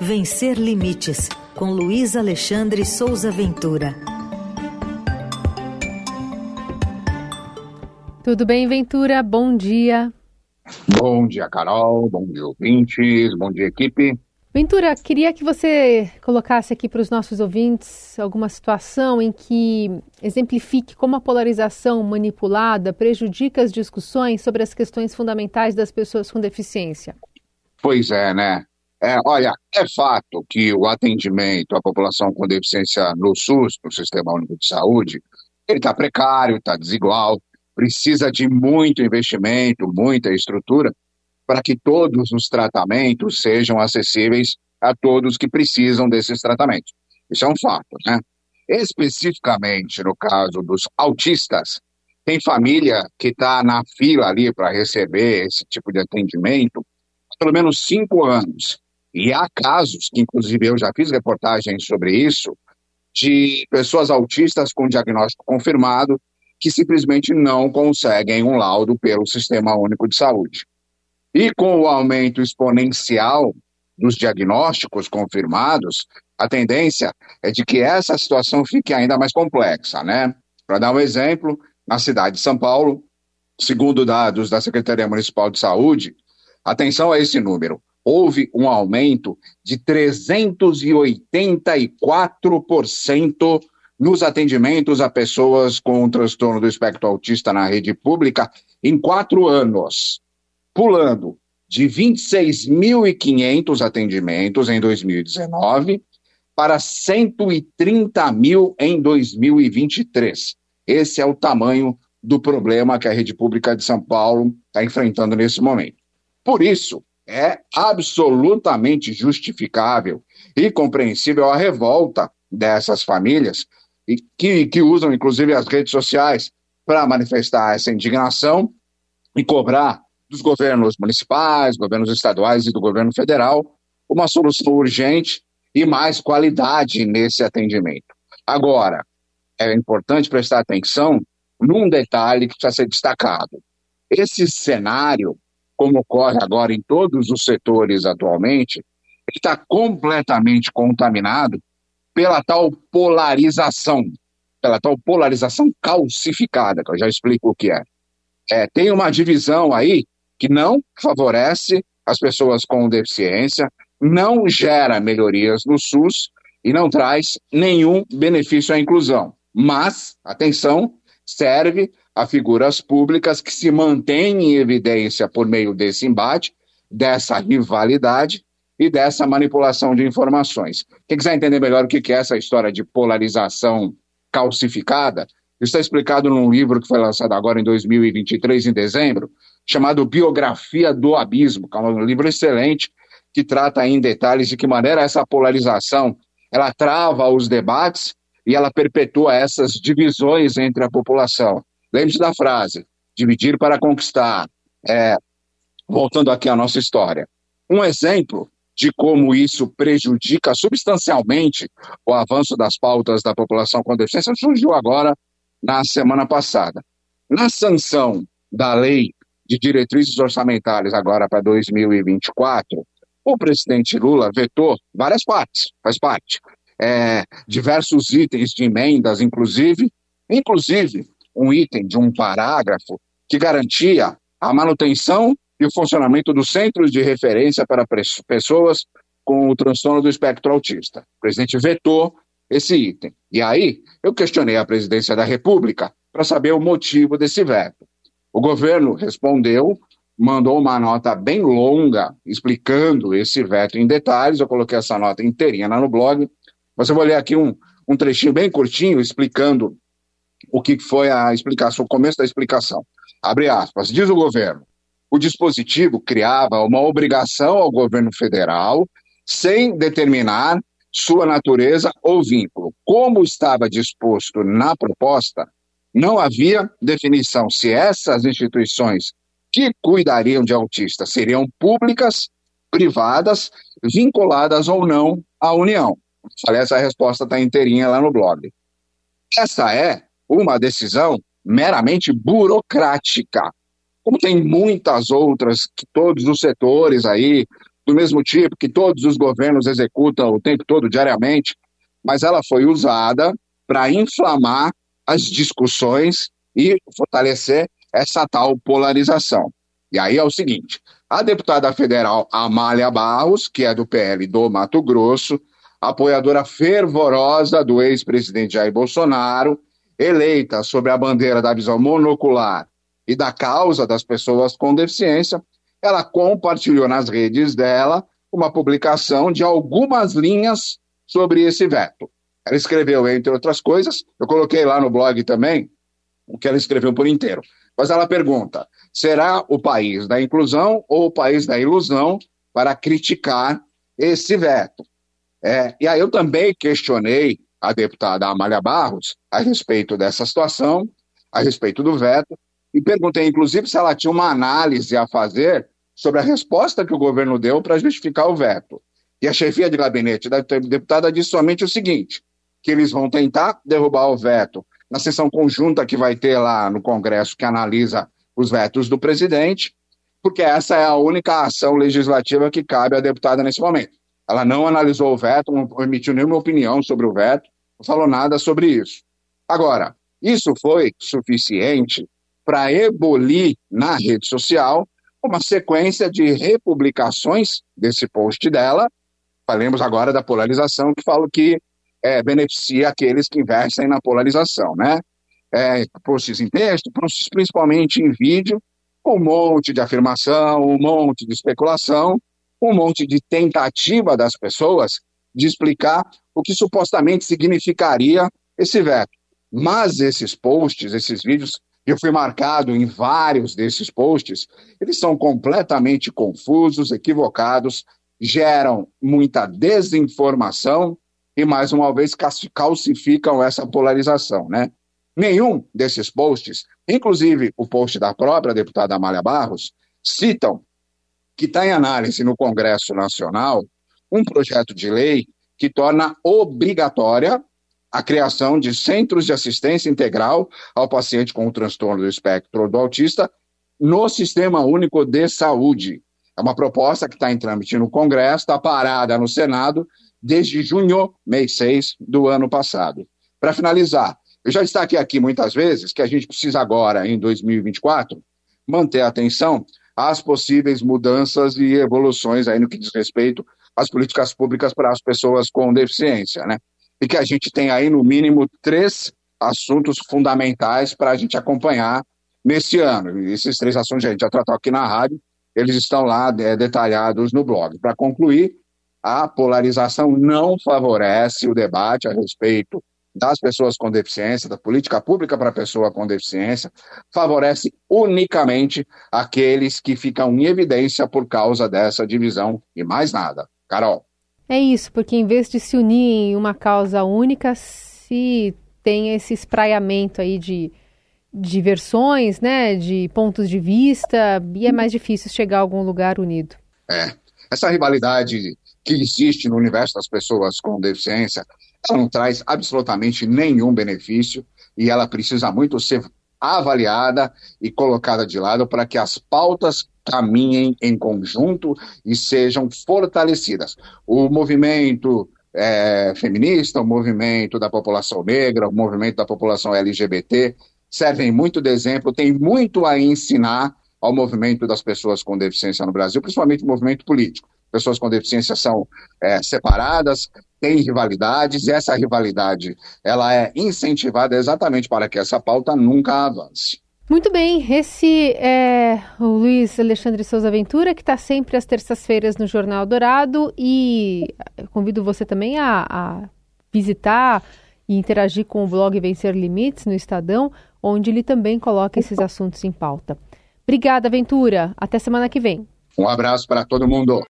Vencer Limites, com Luiz Alexandre Souza Ventura. Tudo bem, Ventura? Bom dia. Bom dia, Carol. Bom dia, ouvintes. Bom dia, equipe. Ventura, queria que você colocasse aqui para os nossos ouvintes alguma situação em que exemplifique como a polarização manipulada prejudica as discussões sobre as questões fundamentais das pessoas com deficiência. Pois é, né? É, olha, é fato que o atendimento à população com deficiência no SUS, no Sistema Único de Saúde, ele está precário, está desigual, precisa de muito investimento, muita estrutura, para que todos os tratamentos sejam acessíveis a todos que precisam desses tratamentos. Isso é um fato, né? Especificamente no caso dos autistas, tem família que está na fila ali para receber esse tipo de atendimento há pelo menos cinco anos. E há casos, que inclusive eu já fiz reportagens sobre isso, de pessoas autistas com diagnóstico confirmado que simplesmente não conseguem um laudo pelo Sistema Único de Saúde. E com o aumento exponencial dos diagnósticos confirmados, a tendência é de que essa situação fique ainda mais complexa, né? Para dar um exemplo, na cidade de São Paulo, segundo dados da Secretaria Municipal de Saúde, atenção a esse número, houve um aumento de 384% nos atendimentos a pessoas com transtorno do espectro autista na rede pública em quatro anos pulando de 26.500 atendimentos em 2019 para 130 mil em 2023. Esse é o tamanho do problema que a rede pública de São Paulo está enfrentando nesse momento. Por isso, é absolutamente justificável e compreensível a revolta dessas famílias e que, que usam, inclusive, as redes sociais para manifestar essa indignação e cobrar dos governos municipais, governos estaduais e do governo federal, uma solução urgente e mais qualidade nesse atendimento. Agora, é importante prestar atenção num detalhe que precisa ser destacado. Esse cenário, como ocorre agora em todos os setores atualmente, está completamente contaminado pela tal polarização, pela tal polarização calcificada, que eu já explico o que é. é tem uma divisão aí que não favorece as pessoas com deficiência, não gera melhorias no SUS e não traz nenhum benefício à inclusão. Mas, atenção, serve a figuras públicas que se mantêm em evidência por meio desse embate, dessa rivalidade e dessa manipulação de informações. Quem quiser entender melhor o que é essa história de polarização calcificada, está explicado num livro que foi lançado agora em 2023, em dezembro, chamado Biografia do Abismo, que é um livro excelente que trata em detalhes de que maneira essa polarização ela trava os debates e ela perpetua essas divisões entre a população. Lembre-se da frase: dividir para conquistar. É, voltando aqui à nossa história. Um exemplo de como isso prejudica substancialmente o avanço das pautas da população com deficiência surgiu agora na semana passada. Na sanção da lei de diretrizes orçamentárias agora para 2024, o presidente Lula vetou várias partes, faz parte, é, diversos itens de emendas, inclusive, inclusive um item de um parágrafo que garantia a manutenção e o funcionamento dos centros de referência para pessoas com o transtorno do espectro autista. O presidente vetou esse item. E aí, eu questionei a presidência da República para saber o motivo desse veto. O governo respondeu, mandou uma nota bem longa explicando esse veto em detalhes. Eu coloquei essa nota inteirinha lá no blog, mas eu vou ler aqui um, um trechinho bem curtinho explicando o que foi a explicação, o começo da explicação. Abre aspas, diz o governo. O dispositivo criava uma obrigação ao governo federal sem determinar sua natureza ou vínculo. Como estava disposto na proposta, não havia definição se essas instituições que cuidariam de autistas seriam públicas, privadas, vinculadas ou não à União. Falei, essa resposta está inteirinha lá no blog. Essa é uma decisão meramente burocrática, como tem muitas outras que todos os setores aí do mesmo tipo que todos os governos executam o tempo todo, diariamente, mas ela foi usada para inflamar as discussões e fortalecer essa tal polarização. E aí é o seguinte: a deputada federal Amália Barros, que é do PL do Mato Grosso, apoiadora fervorosa do ex-presidente Jair Bolsonaro, eleita sob a bandeira da visão monocular e da causa das pessoas com deficiência, ela compartilhou nas redes dela uma publicação de algumas linhas sobre esse veto. Ela escreveu, entre outras coisas, eu coloquei lá no blog também, o que ela escreveu por inteiro. Mas ela pergunta: será o país da inclusão ou o país da ilusão para criticar esse veto? É, e aí eu também questionei a deputada Amália Barros a respeito dessa situação, a respeito do veto, e perguntei, inclusive, se ela tinha uma análise a fazer sobre a resposta que o governo deu para justificar o veto. E a chefia de gabinete da deputada disse somente o seguinte: que eles vão tentar derrubar o veto na sessão conjunta que vai ter lá no Congresso que analisa os vetos do presidente, porque essa é a única ação legislativa que cabe à deputada nesse momento. Ela não analisou o veto, não emitiu nenhuma opinião sobre o veto, não falou nada sobre isso. Agora, isso foi suficiente para ebolir na rede social uma sequência de republicações desse post dela. Falemos agora da polarização, que falo que é, beneficia aqueles que investem na polarização, né? É, posts em texto, posts principalmente em vídeo, um monte de afirmação, um monte de especulação, um monte de tentativa das pessoas de explicar o que supostamente significaria esse veto. Mas esses posts, esses vídeos, eu fui marcado em vários desses posts, eles são completamente confusos, equivocados, geram muita desinformação e, mais uma vez, calcificam essa polarização, né? Nenhum desses posts, inclusive o post da própria deputada Amália Barros, citam que está em análise no Congresso Nacional um projeto de lei que torna obrigatória a criação de centros de assistência integral ao paciente com o transtorno do espectro do autista no Sistema Único de Saúde. É uma proposta que está em trâmite no Congresso, está parada no Senado desde junho, mês 6 do ano passado. Para finalizar, eu já destaquei aqui muitas vezes que a gente precisa agora, em 2024, manter a atenção às possíveis mudanças e evoluções aí no que diz respeito às políticas públicas para as pessoas com deficiência, né? E que a gente tem aí, no mínimo, três assuntos fundamentais para a gente acompanhar nesse ano. E esses três assuntos a gente já tratou aqui na rádio, eles estão lá é, detalhados no blog. Para concluir, a polarização não favorece o debate a respeito das pessoas com deficiência, da política pública para a pessoa com deficiência, favorece unicamente aqueles que ficam em evidência por causa dessa divisão e mais nada. Carol. É isso, porque em vez de se unir em uma causa única, se tem esse espraiamento aí de, de versões, né, de pontos de vista, e é mais difícil chegar a algum lugar unido. É, essa rivalidade que existe no universo das pessoas com deficiência, ela não traz absolutamente nenhum benefício e ela precisa muito ser avaliada e colocada de lado para que as pautas caminhem em conjunto e sejam fortalecidas. O movimento é, feminista, o movimento da população negra, o movimento da população LGBT servem muito de exemplo, tem muito a ensinar ao movimento das pessoas com deficiência no Brasil, principalmente o movimento político pessoas com deficiência são é, separadas, têm rivalidades, e essa rivalidade ela é incentivada exatamente para que essa pauta nunca avance. Muito bem, esse é o Luiz Alexandre Souza Ventura, que está sempre às terças-feiras no Jornal Dourado, e convido você também a, a visitar e interagir com o blog Vencer Limites no Estadão, onde ele também coloca esses assuntos em pauta. Obrigada, Ventura. Até semana que vem. Um abraço para todo mundo.